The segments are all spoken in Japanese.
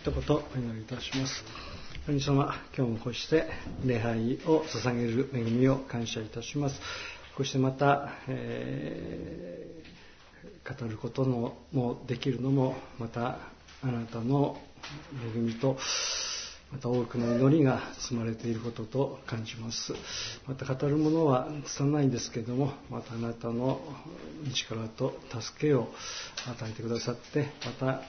一言お祈りいたします。神様今日もこうして礼拝を捧げる恵みを感謝いたします。こうしてまた、えー、語ることのもできるのもまたあなたの恵みとまた多くの祈りが積まれていることと感じます。また語るものは拙いんですけれどもまたあなたの力と助けを与えてくださってまた、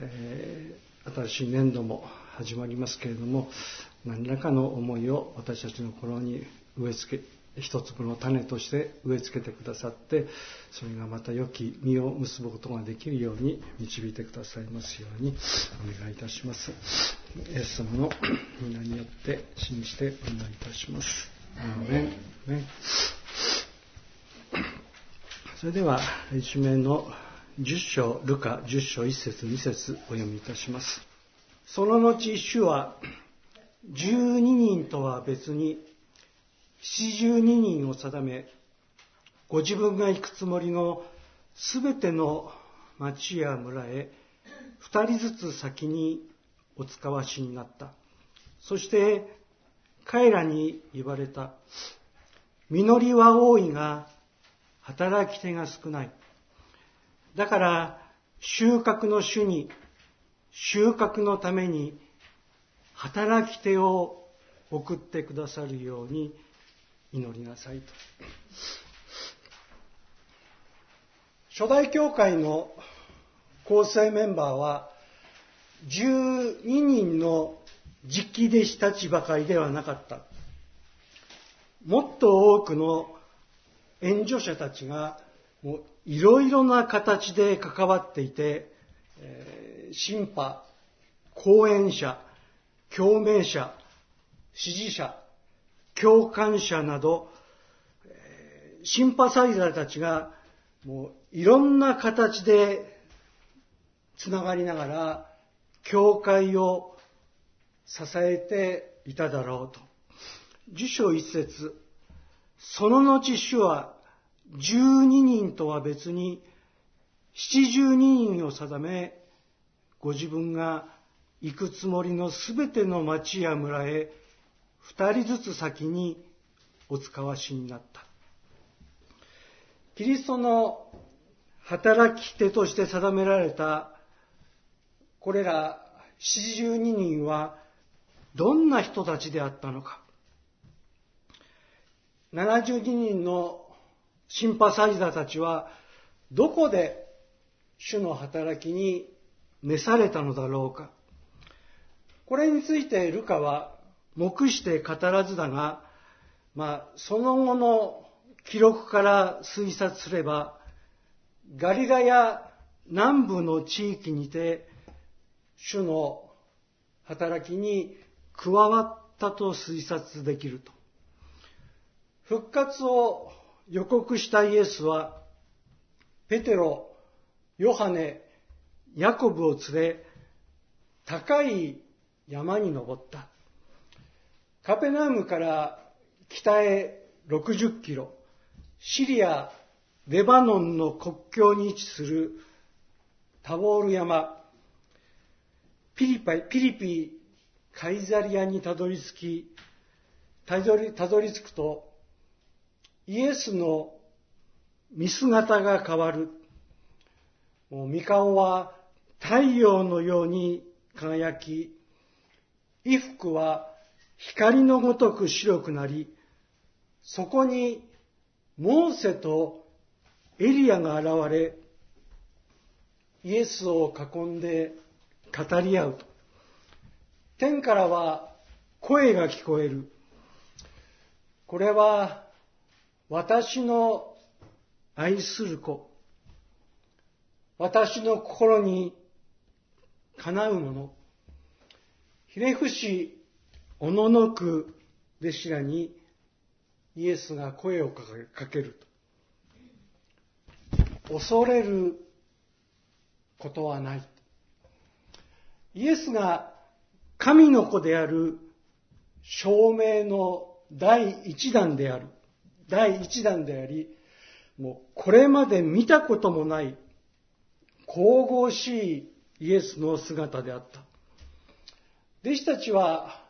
えー、新しい年度も始まりますけれども何らかの思いを私たちの心に植え付け一粒の種として植え付けてくださってそれがまた良き実を結ぶことができるように導いてくださいますようにお願いいたします。イエス様の皆によって信じてお祈りいたします。アーメン。ねそれでは一面の10章ルカ10章1節2節お読みいたしますその後主は12人とは別に72人を定め、ご自分が行くつもりのすべての町や村へ二人ずつ先にお使わしになった。そして彼らに言われた。実りは多いが働き手が少ない。だから収穫の主に収穫のために働き手を送ってくださるように祈りなさいと。初代教会の構成メンバーは12人の実機弟子たちばかりではなかった。もっと多くの援助者たちがもういろいろな形で関わっていて、えー、審判、講演者、共鳴者、支持者、共感者など、シンパサイザーたちが、もういろんな形でつながりながら、教会を支えていただろうと。辞書一節、その後主は12人とは別に72人を定め、ご自分が行くつもりのすべての町や村へ二人ずつ先にお使わしになった。キリストの働き手として定められたこれら72人はどんな人たちであったのか。72人のシンパサイザーたちはどこで主の働きに召されたのだろうか。これについてルカは目して語らずだが、まあ、その後の記録から推察すれば、ガリラや南部の地域にて、主の働きに加わったと推察できると。復活を予告したイエスは、ペテロ、ヨハネ、ヤコブを連れ、高い山に登った。カペナームから北へ60キロ、シリア、レバノンの国境に位置するタボール山、ピリパピリピカイザリアにたどり着き、たどりたどり着くと、イエスの見姿が変わる。もう三顔は太陽のように輝き、衣服は光のごとく白くなり、そこにモーセとエリアが現れ、イエスを囲んで語り合うと。天からは声が聞こえる。これは私の愛する子。私の心にかなうもの。ひれ伏しおののく弟子らにイエスが声をかけると。恐れることはない。イエスが神の子である証明の第一弾である。第一弾であり、もうこれまで見たこともない神々しいイエスの姿であった。弟子たちは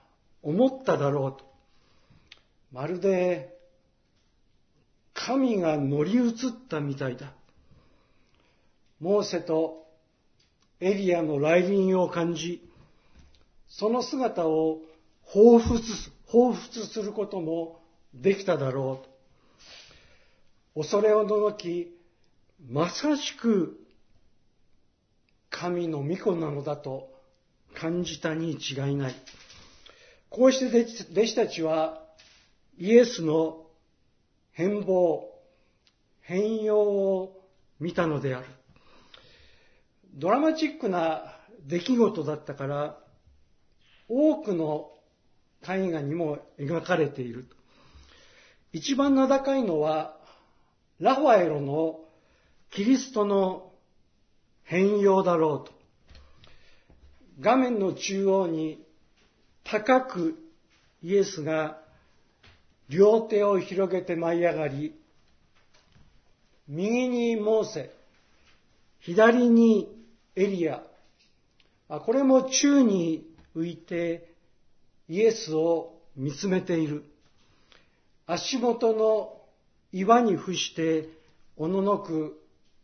思っただろうと。まるで神が乗り移ったみたいだ。モーセとエリアの来臨を感じ、その姿を彷彿彷彿することもできただろうと。恐れを除き、まさしく神の御子なのだと感じたに違いない。こうして弟子たちはイエスの変貌、変容を見たのである。ドラマチックな出来事だったから、多くの絵画にも描かれている。一番名高いのは、ラファエロのキリストの変容だろうと。画面の中央に高くイエスが両手を広げて舞い上がり、右にモーセ、左にエリア、これも宙に浮いてイエスを見つめている。足元の岩に伏しておののく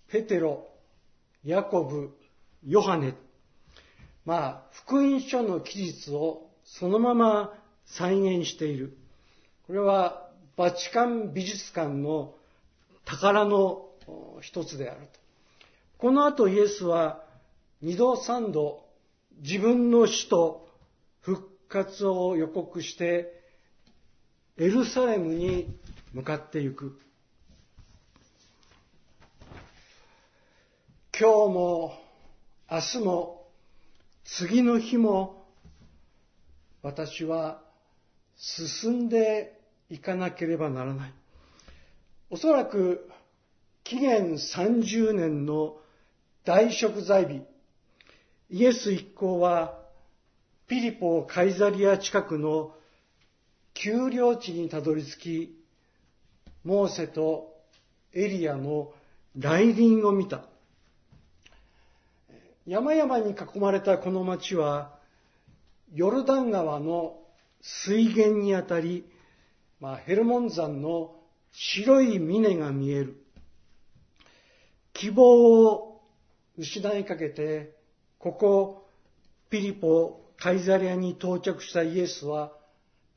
ペテロ、ヤコブ、ヨハネ。まあ、福音書の記述をそのまま再現している。これはバチカン美術館の宝の一つであると。この後イエスは二度三度自分の死と復活を予告してエルサレムに向かっていく。今日も明日も次の日も私は進んでいかなければならない。おそらく紀元30年の大食材日、イエス一行はピリポカイザリア近くの丘陵地にたどり着き、モーセとエリアの来臨を見た。山々に囲まれたこの町は、ヨルダン川の水源にあたり、まあ、ヘルモン山の白い峰が見える。希望を失いかけて、ここ、ピリポ、カイザリアに到着したイエスは、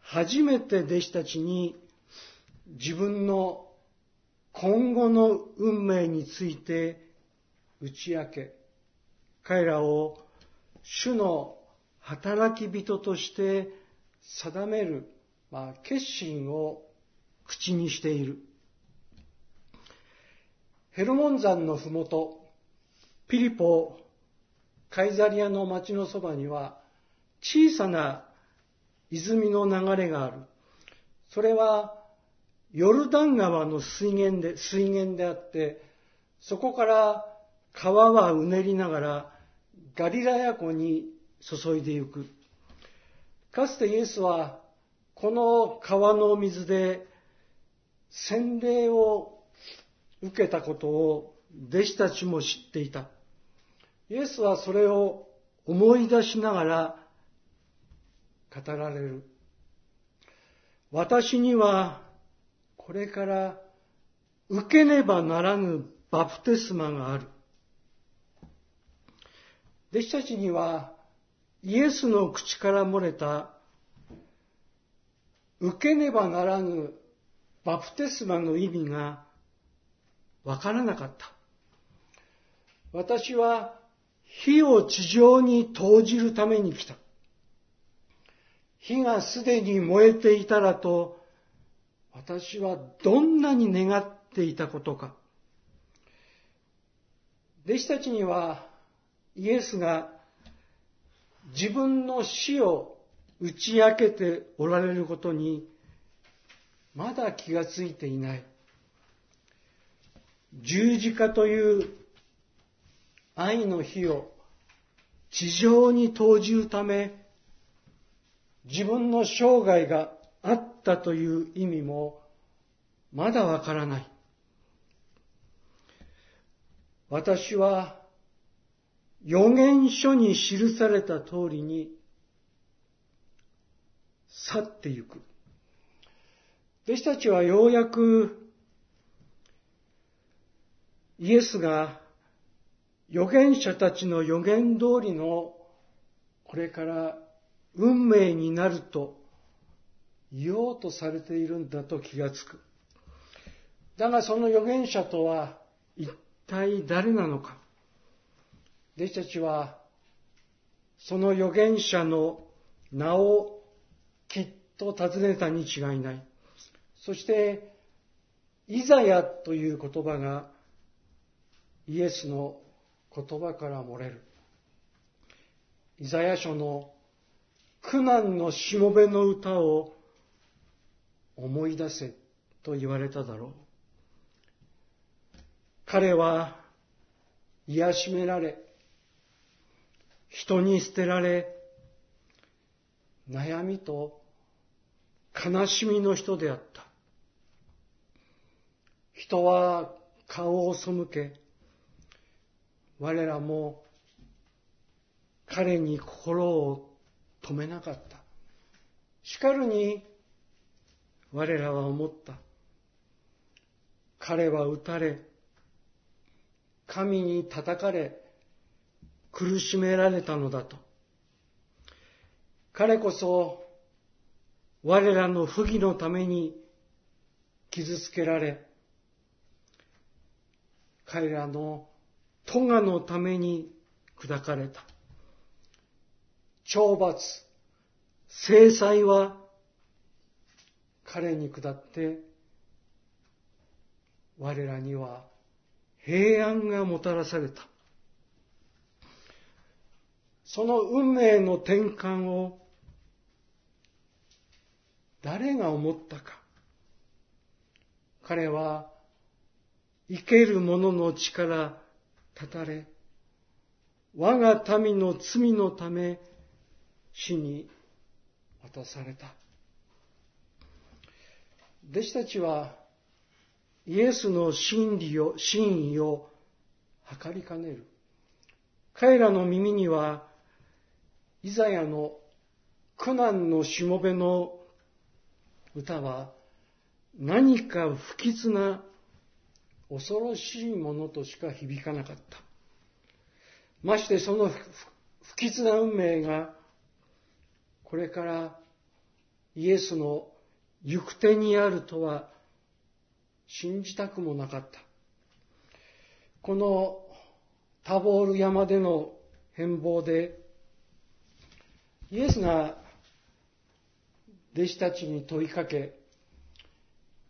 初めて弟子たちに自分の今後の運命について打ち明け、彼らを主の働き人として定める、まあ、決心を口にしている。ヘルモン山のふもと、ピリポ、カイザリアの町のそばには小さな泉の流れがある。それはヨルダン川の水源で、水源であって、そこから川はうねりながらガリラヤ湖に注いでゆく。かつてイエスはこの川の水で洗礼を受けたことを弟子たちも知っていた。イエスはそれを思い出しながら語られる。私にはこれから受けねばならぬバプテスマがある。弟子たちにはイエスの口から漏れた受けねばならぬバプテスマの意味がわからなかった。私は火を地上に投じるために来た。火がすでに燃えていたらと、私はどんなに願っていたことか。弟子たちにはイエスが自分の死を打ち明けておられることにまだ気がついていない。十字架という愛の火を地上に投じるため自分の生涯があったという意味もまだわからない。私は予言書に記された通りに去ってゆく。弟子たちはようやくイエスが預言者たちの予言通りのこれから運命になると言おうとされているんだと気がつく。だがその預言者とは一体誰なのか。弟子たちはその預言者の名をきっと尋ねたに違いない。そして、イザヤという言葉がイエスの言葉から漏れる。イザヤ書の苦難のしもべの歌を思い出せと言われただろう。彼は癒しめられ、人に捨てられ、悩みと悲しみの人であった。人は顔を背け、我らも彼に心を止めなかった。しかるに我らは思った。彼は撃たれ、神に叩かれ、苦しめられたのだと。彼こそ我らの不義のために傷つけられ、彼らの咎のために砕かれた。懲罰、制裁は彼に下って我らには平安がもたらされた。その運命の転換を誰が思ったか。彼は生ける者の力断たれ、我が民の罪のため死に渡された。弟子たちはイエスの真理を、真意を測りかねる。彼らの耳には、イザヤの苦難のしもべの歌は何か不吉な恐ろしいものとしか響かなかった。ましてその不吉な運命がこれからイエスの行く手にあるとは信じたくもなかった。このタボール山での変貌でイエスが弟子たちに問いかけ、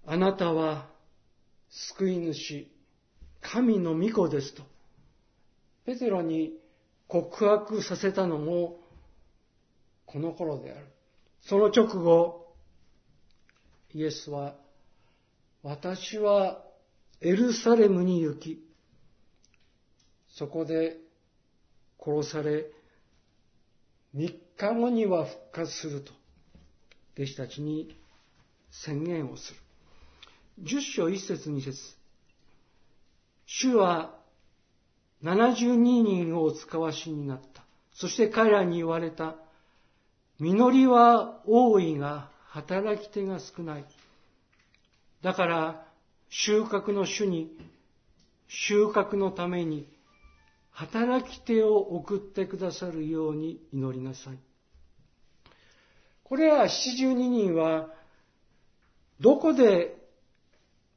あなたは救い主、神の御子ですと、ペテロに告白させたのも、この頃である。その直後、イエスは、私はエルサレムに行き、そこで殺され、3日後には復活すると、弟子たちに宣言をする。十章一節二節主は72人をお使わしになった。そして彼らに言われた。実りは多いが働き手が少ない。だから収穫の主に収穫のために働き手を送ってくださるように祈りなさい。これら72人はどこで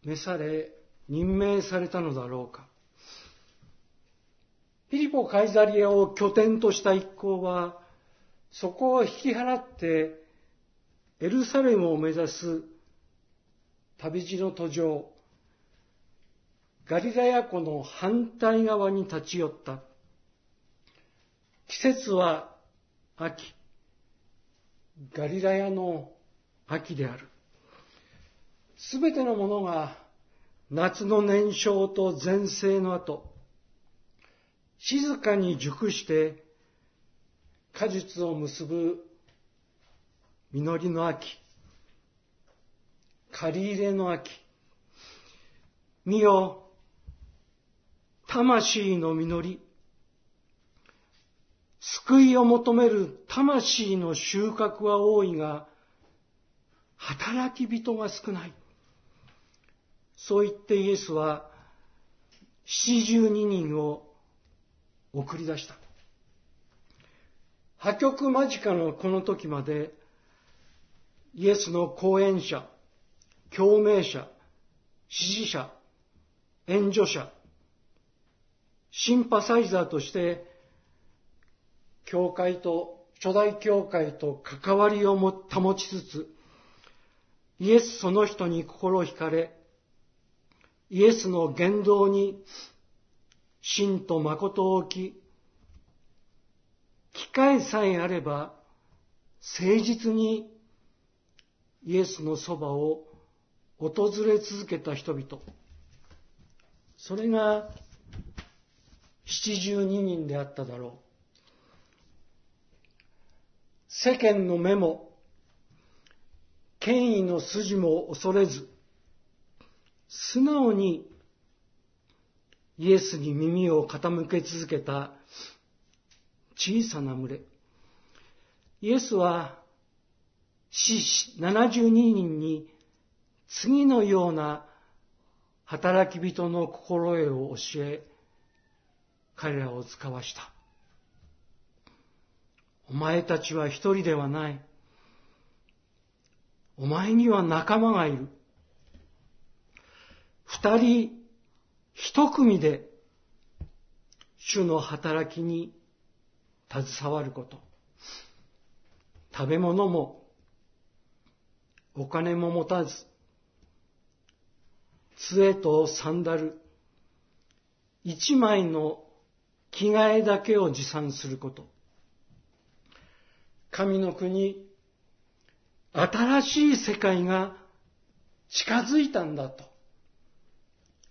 召され、任命されたのだろうか。ピリポ・カイザリアを拠点とした一行は、そこを引き払って、エルサレムを目指す旅路の途上、ガリラヤ湖の反対側に立ち寄った。季節は秋。ガリラヤの秋である。すべてのものが夏の燃焼と前世の後、静かに熟して果実を結ぶ実りの秋、借り入れの秋、見よ、魂の実り、救いを求める魂の収穫は多いが、働き人が少ない。そう言ってイエスは、七十二人を送り出した。破局間近のこの時まで、イエスの講演者、共鳴者、支持者、援助者、シンパサイザーとして、教会と、初代教会と関わりをも保ちつつ、イエスその人に心惹かれ、イエスの言動に真と誠を置き、機会さえあれば誠実にイエスのそばを訪れ続けた人々。それが七十二人であっただろう。世間の目も、権威の筋も恐れず、素直にイエスに耳を傾け続けた小さな群れ。イエスは死死72人に次のような働き人の心得を教え、彼らを使わした。お前たちは一人ではない。お前には仲間がいる。二人、一組で主の働きに携わること。食べ物もお金も持たず、杖とサンダル、一枚の着替えだけを持参すること。神の国、新しい世界が近づいたんだと、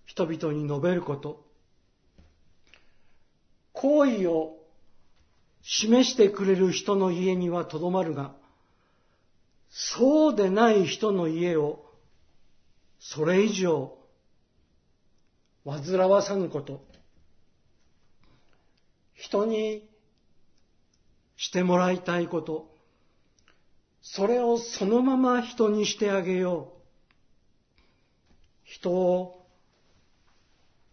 人々に述べること。行為を示してくれる人の家にはとどまるが、そうでない人の家をそれ以上煩わさぬこと。人にしてもらいたいこと。それをそのまま人にしてあげよう。人を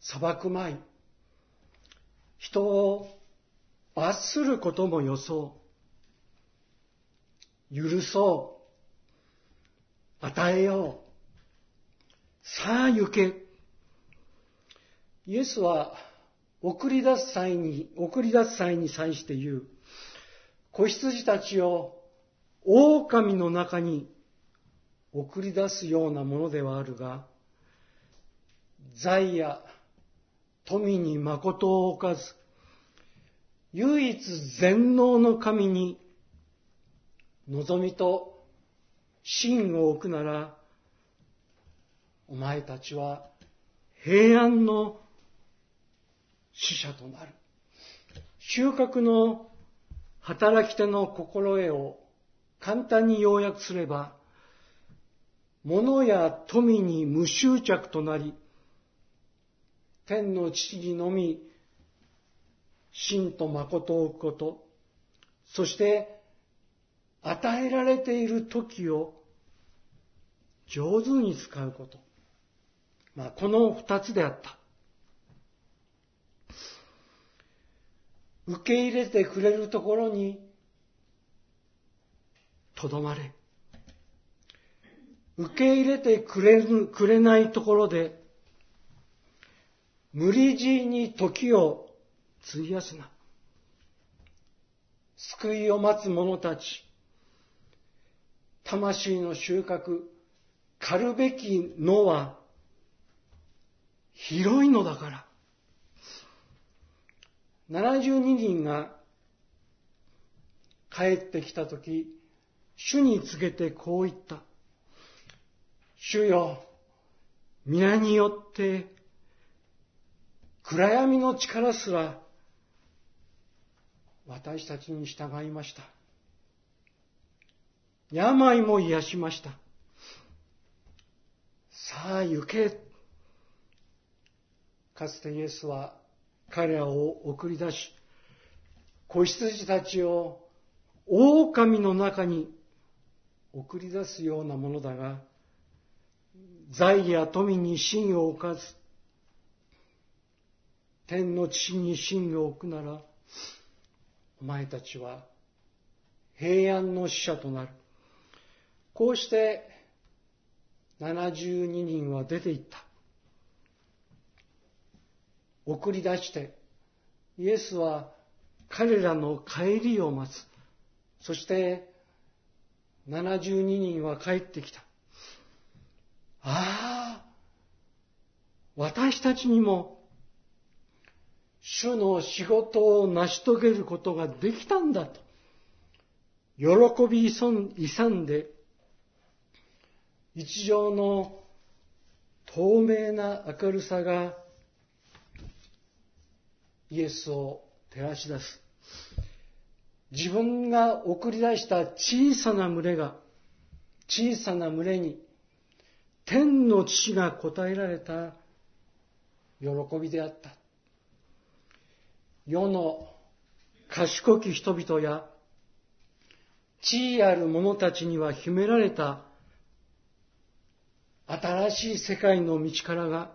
裁くまい。人を罰することもよそう。許そう。与えよう。さあ行け。イエスは送り出す際に、送り出す際に際して言う。子羊たちを狼の中に送り出すようなものではあるが、財や富に誠を置かず、唯一全能の神に望みと真を置くなら、お前たちは平安の死者となる。収穫の働き手の心得を簡単に要約すれば、物や富に無執着となり、天の父にのみ、真と誠を置くこと、そして与えられている時を上手に使うこと。まあ、この二つであった。受け入れてくれるところにとどまれ。受け入れてくれる、くれないところで、無理強いに時を費やすな。救いを待つ者たち、魂の収穫、狩るべきのは広いのだから。72人が帰ってきたとき、主に告げてこう言った。主よ、皆によって暗闇の力すら私たちに従いました。病も癒しました。さあ行け。かつてイエスは彼らを送り出し、子羊たちを狼の中に送り出すようなものだが、財や富に心を置かず、天の父に心を置くなら、お前たちは平安の使者となる。こうして72人は出て行った。送り出して、イエスは彼らの帰りを待つ。そして72人は帰ってきた。ああ、私たちにも主の仕事を成し遂げることができたんだと、喜び勇んで、日常の透明な明るさがイエスを照らし出す。自分が送り出した小さな群れが、小さな群れに、天の父が答えられた喜びであった。世の賢き人々や地位ある者たちには秘められた新しい世界の道からが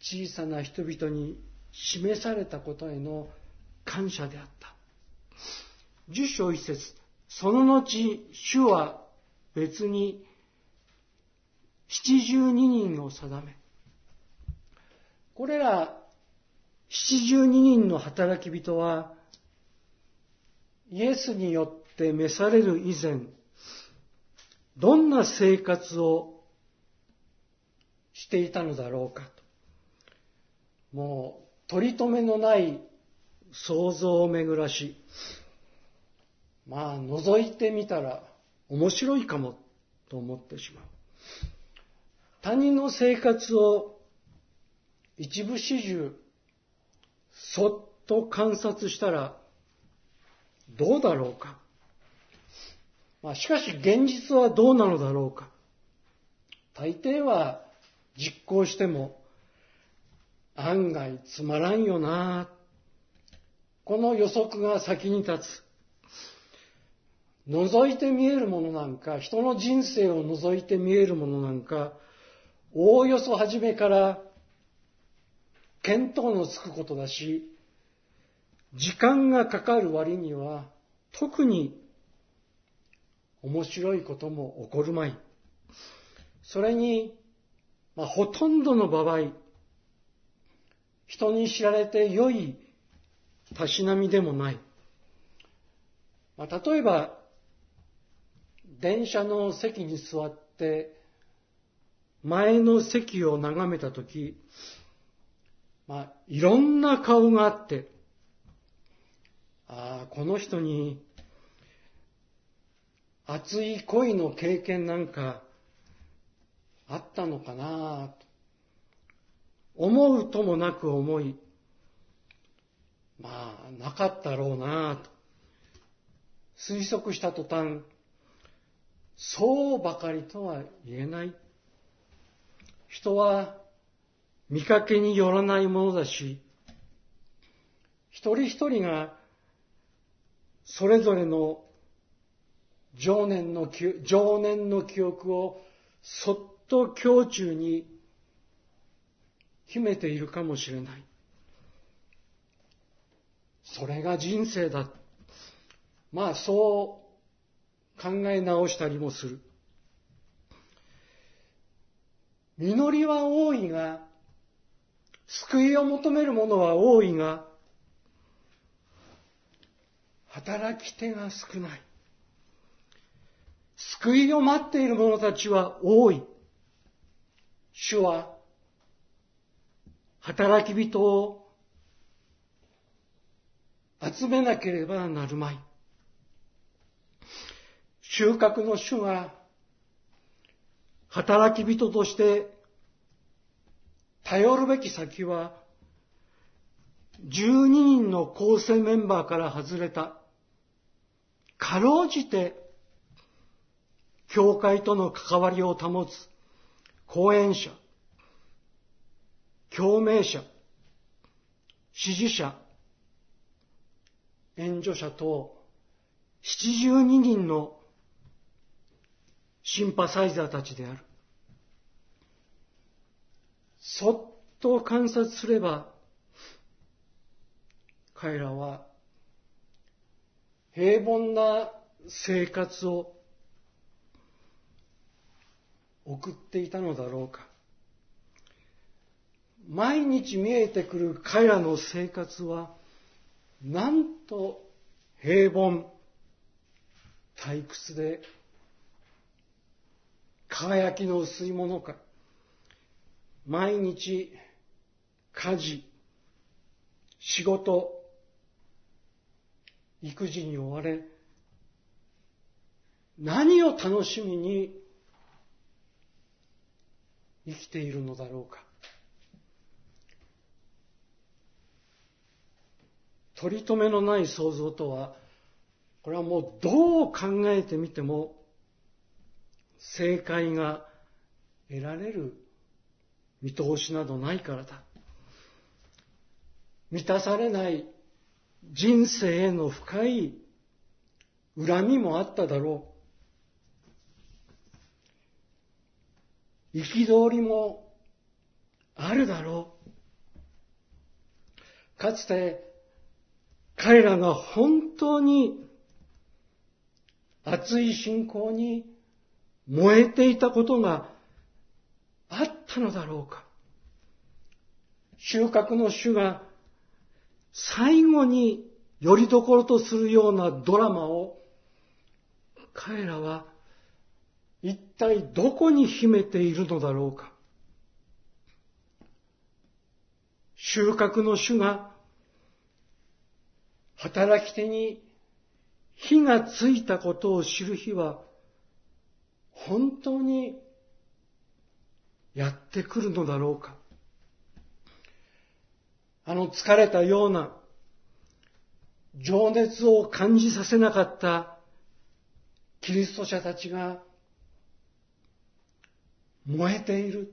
小さな人々に示されたことへの感謝であった。十章一節その後、主は別に七十二人を定め、これら七十二人の働き人は、イエスによって召される以前、どんな生活をしていたのだろうかと。もう、取り留めのない想像を巡らし、まあ、覗いてみたら面白いかもと思ってしまう。他人の生活を一部始終、そっと観察したらどうだろうか。まあ、しかし現実はどうなのだろうか。大抵は実行しても案外つまらんよなこの予測が先に立つ。覗いて見えるものなんか、人の人生を覗いて見えるものなんか、おおよそ初めから見当のつくことだし、時間がかかる割には特に面白いことも起こるまい。それに、まあ、ほとんどの場合、人に知られて良いたしなみでもない。まあ、例えば、電車の席に座って、前の席を眺めたとき、まあ、いろんな顔があって、ああ、この人に熱い恋の経験なんかあったのかなと。思うともなく思い、まあ、なかったろうなと推測した途端、そうばかりとは言えない。人は見かけによらないものだし、一人一人がそれぞれの情念の情念の記憶をそっと胸中に秘めているかもしれない。それが人生だ。まあそう考え直したりもする。実りは多いが、救いを求める者は多いが、働き手が少ない。救いを待っている者たちは多い。主は働き人を集めなければなるまい。収穫の主が働き人として頼るべき先は12人の構成メンバーから外れたかろうじて教会との関わりを保つ講演者共鳴者、支持者、援助者と72人のシンパサイザーたちである。そっと観察すれば、彼らは平凡な生活を送っていたのだろうか。毎日見えてくる彼らの生活は、なんと平凡、退屈で、輝きの薄いものか。毎日、家事、仕事、育児に追われ、何を楽しみに生きているのだろうか。取り留めのない想像とは、これはもうどう考えてみても正解が得られる見通しなどないからだ。満たされない人生への深い恨みもあっただろう。憤りもあるだろう。かつて彼らが本当に熱い信仰に燃えていたことがあったのだろうか。収穫の主が最後によりどころとするようなドラマを彼らは一体どこに秘めているのだろうか？収穫の主が働き手に火がついたことを知る日は本当にやってくるのだろうか？あの疲れたような情熱を感じさせなかったキリスト者たちが燃えている。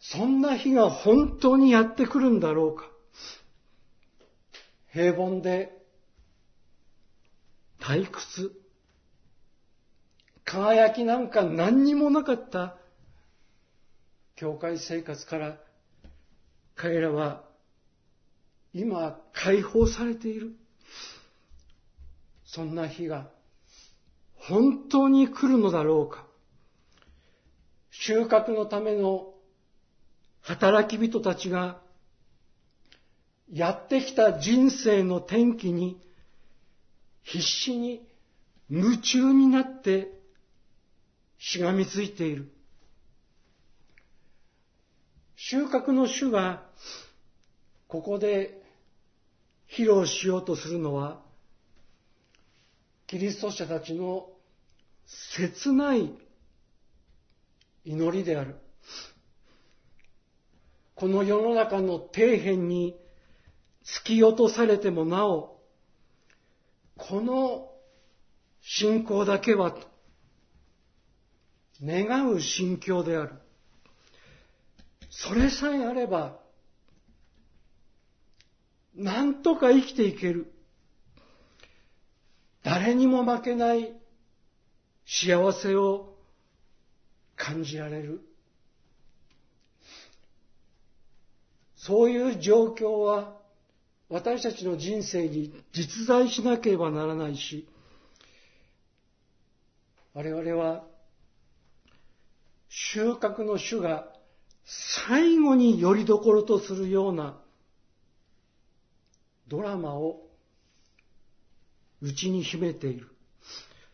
そんな日が本当にやってくるんだろうか。平凡で退屈、輝きなんか何にもなかった教会生活から彼らは今解放されている。そんな日が本当に来るのだろうか。収穫のための働き人たちがやってきた人生の転機に必死に夢中になってしがみついている。収穫の主がここで披露しようとするのはキリスト者たちの切ない祈りである。この世の中の底辺に突き落とされてもなお、この信仰だけは、願う心境である。それさえあれば、なんとか生きていける。誰にも負けない幸せを感じられる。そういう状況は私たちの人生に実在しなければならないし、我々は収穫の主が最後によりどころとするようなドラマを内に秘めている。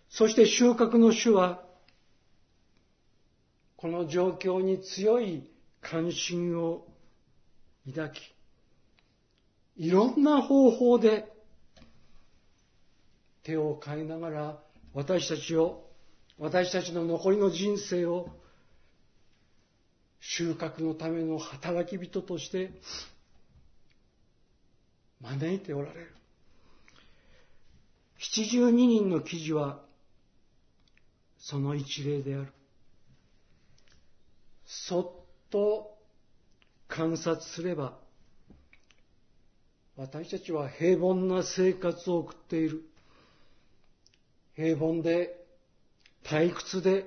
そして収穫の主はこの状況に強い関心を抱き、いろんな方法で手を変えながら私たちを、私たちの残りの人生を収穫のための働き人として招いておられる。72人の記事はその一例である。そっと観察すれば私たちは平凡な生活を送っている。平凡で、退屈で、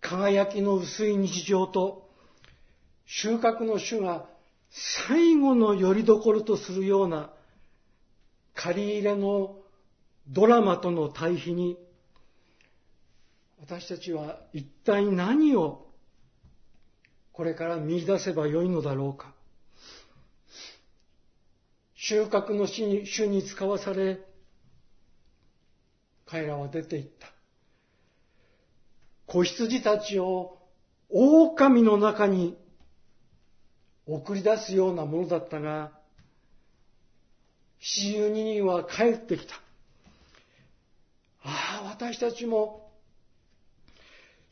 輝きの薄い日常と、収穫の主が最後の拠り所とするような借り入れのドラマとの対比に私たちは一体何をこれから見出せばよいのだろうか収穫の主に主に使わされ彼らは出て行った子羊たちを狼の中に送り出すようなものだったが42人は帰ってきた。ああ、私たちも、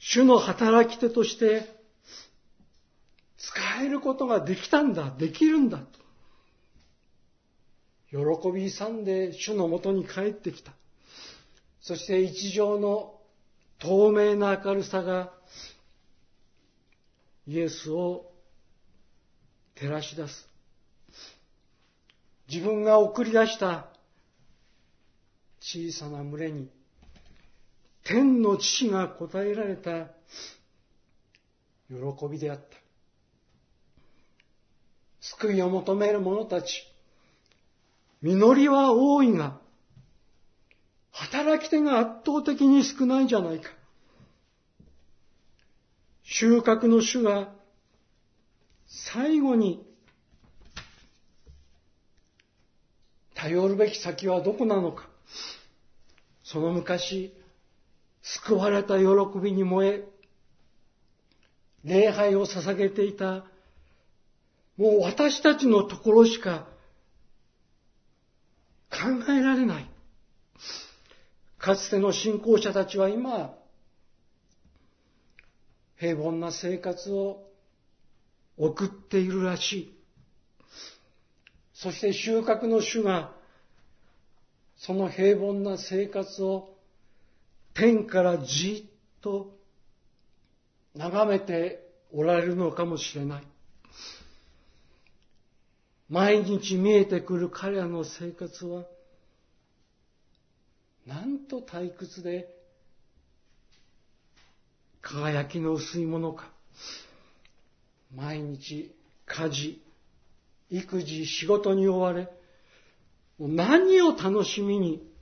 主の働き手として、使えることができたんだ、できるんだと。喜び勇んで主のもとに帰ってきた。そして一条の透明な明るさがイエスを照らし出す。自分が送り出した小さな群れに天の父が答えられた喜びであった。救いを求める者たち、実りは多いが、働き手が圧倒的に少ないじゃないか。収穫の主が最後に頼るべき先はどこなのか。その昔、救われた喜びに燃え、礼拝を捧げていた、もう私たちのところしか考えられない。かつての信仰者たちは今、平凡な生活を送っているらしい。そして収穫の主が、その平凡な生活を天からじっと眺めておられるのかもしれない。毎日見えてくる彼らの生活は、なんと退屈で、輝きの薄いものか。毎日家事、育児、仕事に追われ、何を楽しみに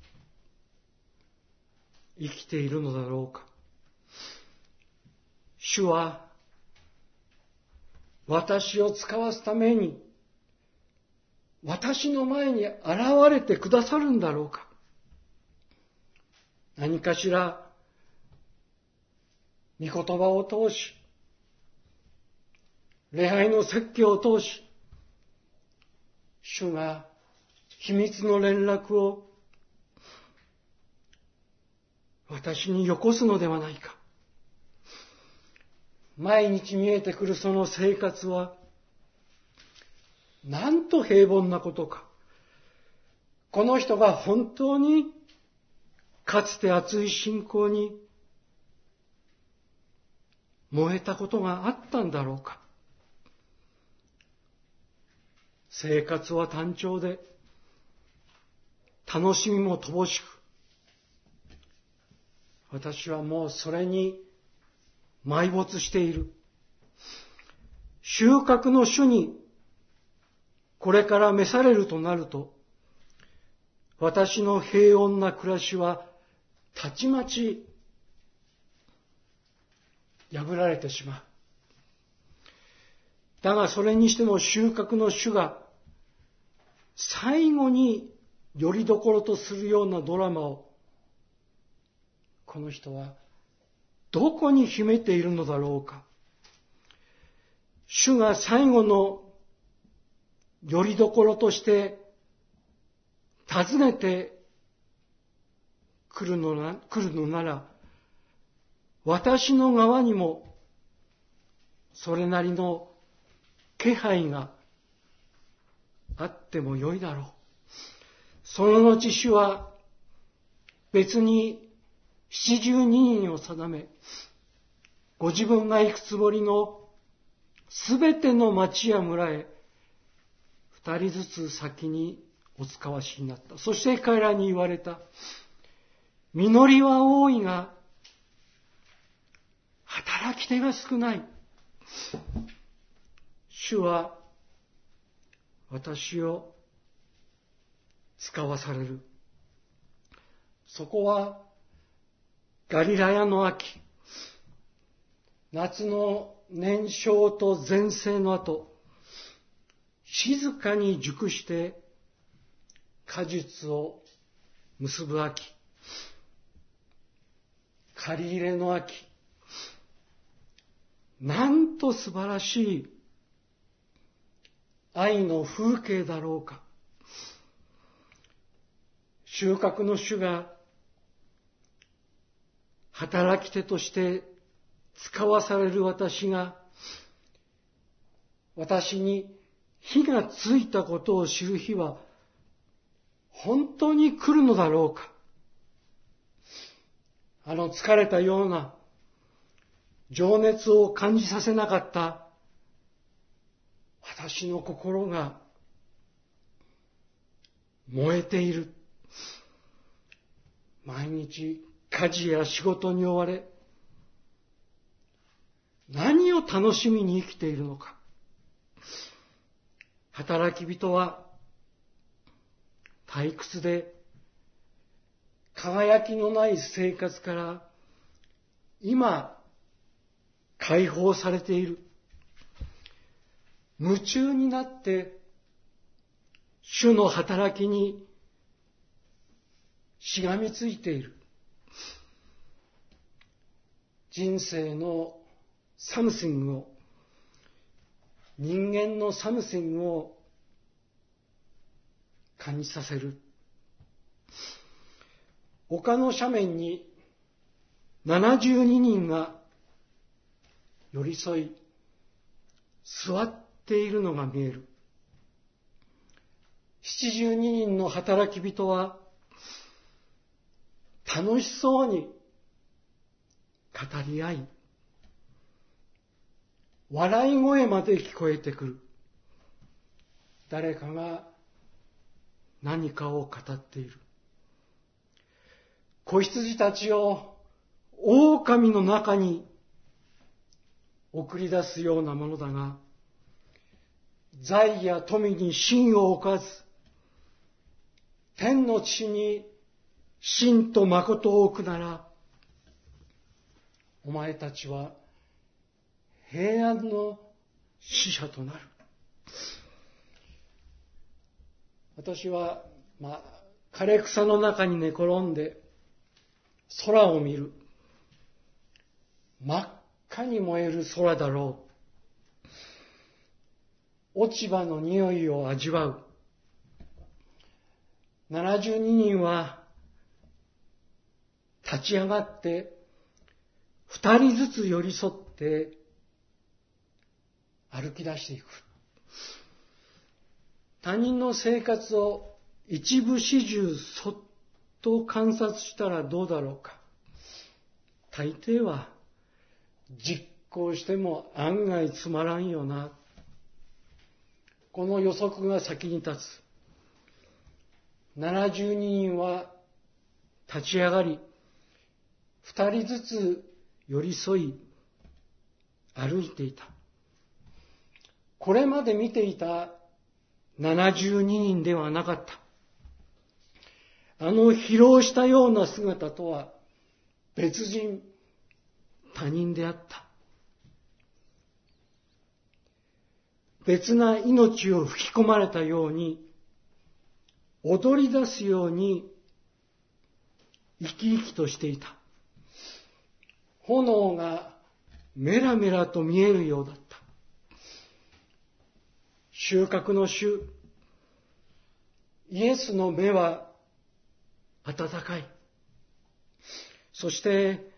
生きているのだろうか。主は私を使わすために私の前に現れてくださるんだろうか。何かしら御言葉を通し、礼拝の説教を通し、主が秘密の連絡を私によこすのではないか。毎日見えてくるその生活は、なんと平凡なことか。この人が本当にかつて熱い信仰に燃えたことがあったんだろうか。生活は単調で、楽しみも乏しく、私はもうそれに埋没している。収穫の主にこれから召されるとなると、私の平穏な暮らしはたちまち破られてしまう。だがそれにしても収穫の主が最後によりどころとするようなドラマをこの人はどこに秘めているのだろうか主が最後のよりどころとして訪ねて来るのな来るのなら私の側にもそれなりの気配があってもよいだろう。その後主は別に七十二人を定め、ご自分が行くつもりのすべての町や村へ二人ずつ先にお使わしになった。そして彼らに言われた。実りは多いが、働き手が少ない。主は私を使わされる。そこはガリラヤの秋、夏の年少と前世の後、静かに熟して果実を結ぶ秋、借り入れの秋、なんと素晴らしい愛の風景だろうか。収穫の主が働き手として使わされる私が私に火がついたことを知る日は本当に来るのだろうかあの疲れたような情熱を感じさせなかった私の心が燃えている。毎日家事や仕事に追われ、何を楽しみに生きているのか。働き人は退屈で輝きのない生活から今解放されている。夢中になって主の働きにしがみついている。人生のサムシングを、人間のサムシングを感じさせる。丘の斜面に72人が寄り添い、座っているのが見える。72人の働き人は、楽しそうにり合い、笑い声まで聞こえてくる。誰かが何かを語っている。子羊たちを狼の中に送り出すようなものだが、財や富に真を置かず、天の地に真と誠を置くなら、お前たちは平安の死者となる。私は、まあ、枯れ草の中に寝転んで空を見る。真っ赤に燃える空だろう。落ち葉の匂いを味わう。72人は立ち上がって二人ずつ寄り添って歩き出していく。他人の生活を一部始終そっと観察したらどうだろうか。大抵は実行しても案外つまらんよな。この予測が先に立つ。72人は立ち上がり、二人ずつ寄り添い歩いていた。これまで見ていた72人ではなかった。あの疲労したような姿とは別人、他人であった。別な命を吹き込まれたように、踊り出すように生き生きとしていた。炎がメラメラと見えるようだった。収穫の主、イエスの目は温かい。そして、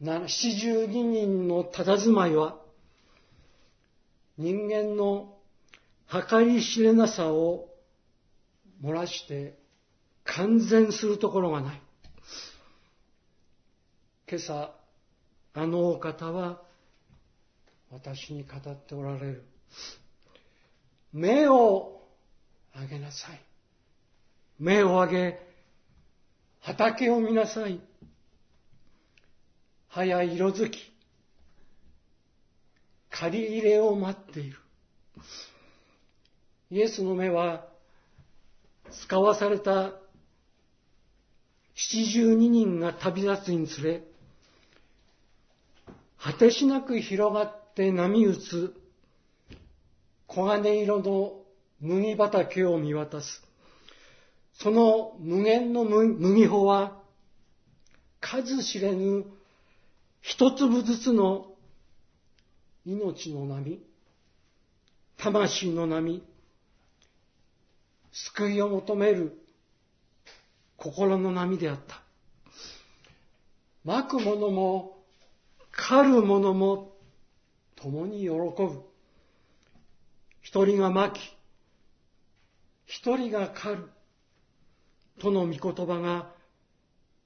七十二人の佇まいは、人間の計り知れなさを漏らして完全するところがない。今朝、あのお方は私に語っておられる。目を上げなさい。目を上げ、畑を見なさい。早い色づき、借り入れを待っている。イエスの目は、使わされた七十二人が旅立つにつれ、果てしなく広がって波打つ黄金色の麦畑を見渡す。その無限の麦穂は数知れぬ一粒ずつの命の波、魂の波、救いを求める心の波であった。まく者も狩る者も共に喜ぶ。一人がまき、一人が狩る。との御言葉が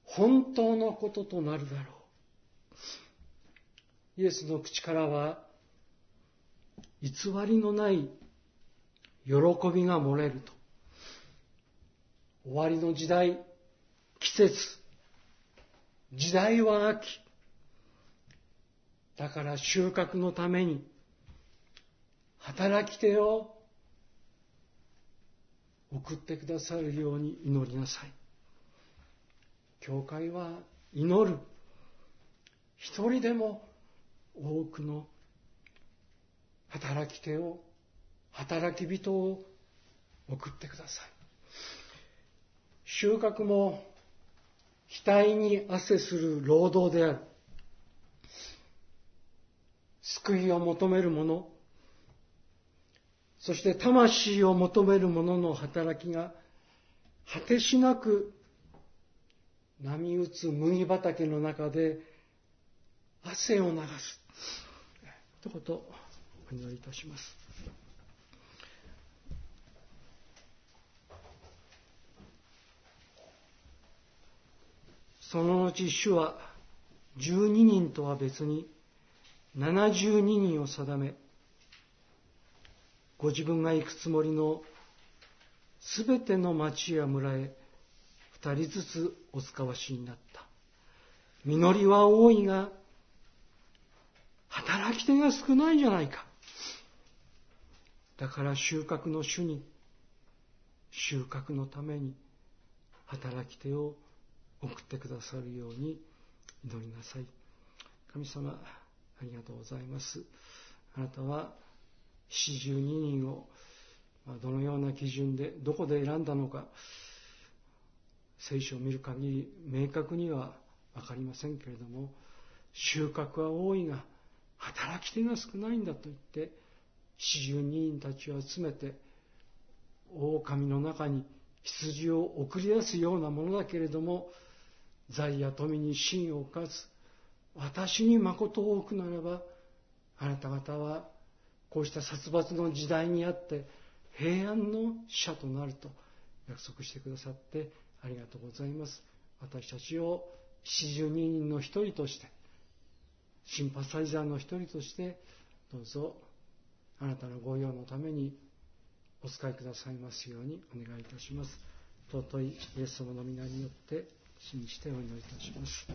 本当のこととなるだろう。イエスの口からは偽りのない喜びが漏れると。終わりの時代、季節、時代は秋。だから収穫のために、働き手を送ってくださるように祈りなさい。教会は祈る。一人でも多くの働き手を、働き人を送ってください。収穫も額に汗する労働である。救いを求める者、そして魂を求める者の働きが果てしなく波打つ麦畑の中で汗を流す。ということお祈りいたします。その後主は12人とは別に72人を定めご自分が行くつもりのすべての町や村へ二人ずつお使わしになった。実りは多いが、働き手が少ないじゃないか。だから収穫の主に、収穫のために働き手を送ってくださるように祈りなさい。神様、ありがとうございます。あなたは四十二人をどのような基準でどこで選んだのか聖書を見る限り明確には分かりませんけれども収穫は多いが働き手が少ないんだと言って四十二人たちを集めて狼の中に羊を送り出すようなものだけれども財や富に真を置かず私に誠を置くならばあなた方はこうした殺伐の時代にあって平安の使者となると約束してくださってありがとうございます。私たちを四十二人の一人として、シンパサイザーの一人として、どうぞあなたのご用のためにお使いくださいますようにお願いいたします。尊いイエス様の皆によって信じてお祈りいたします。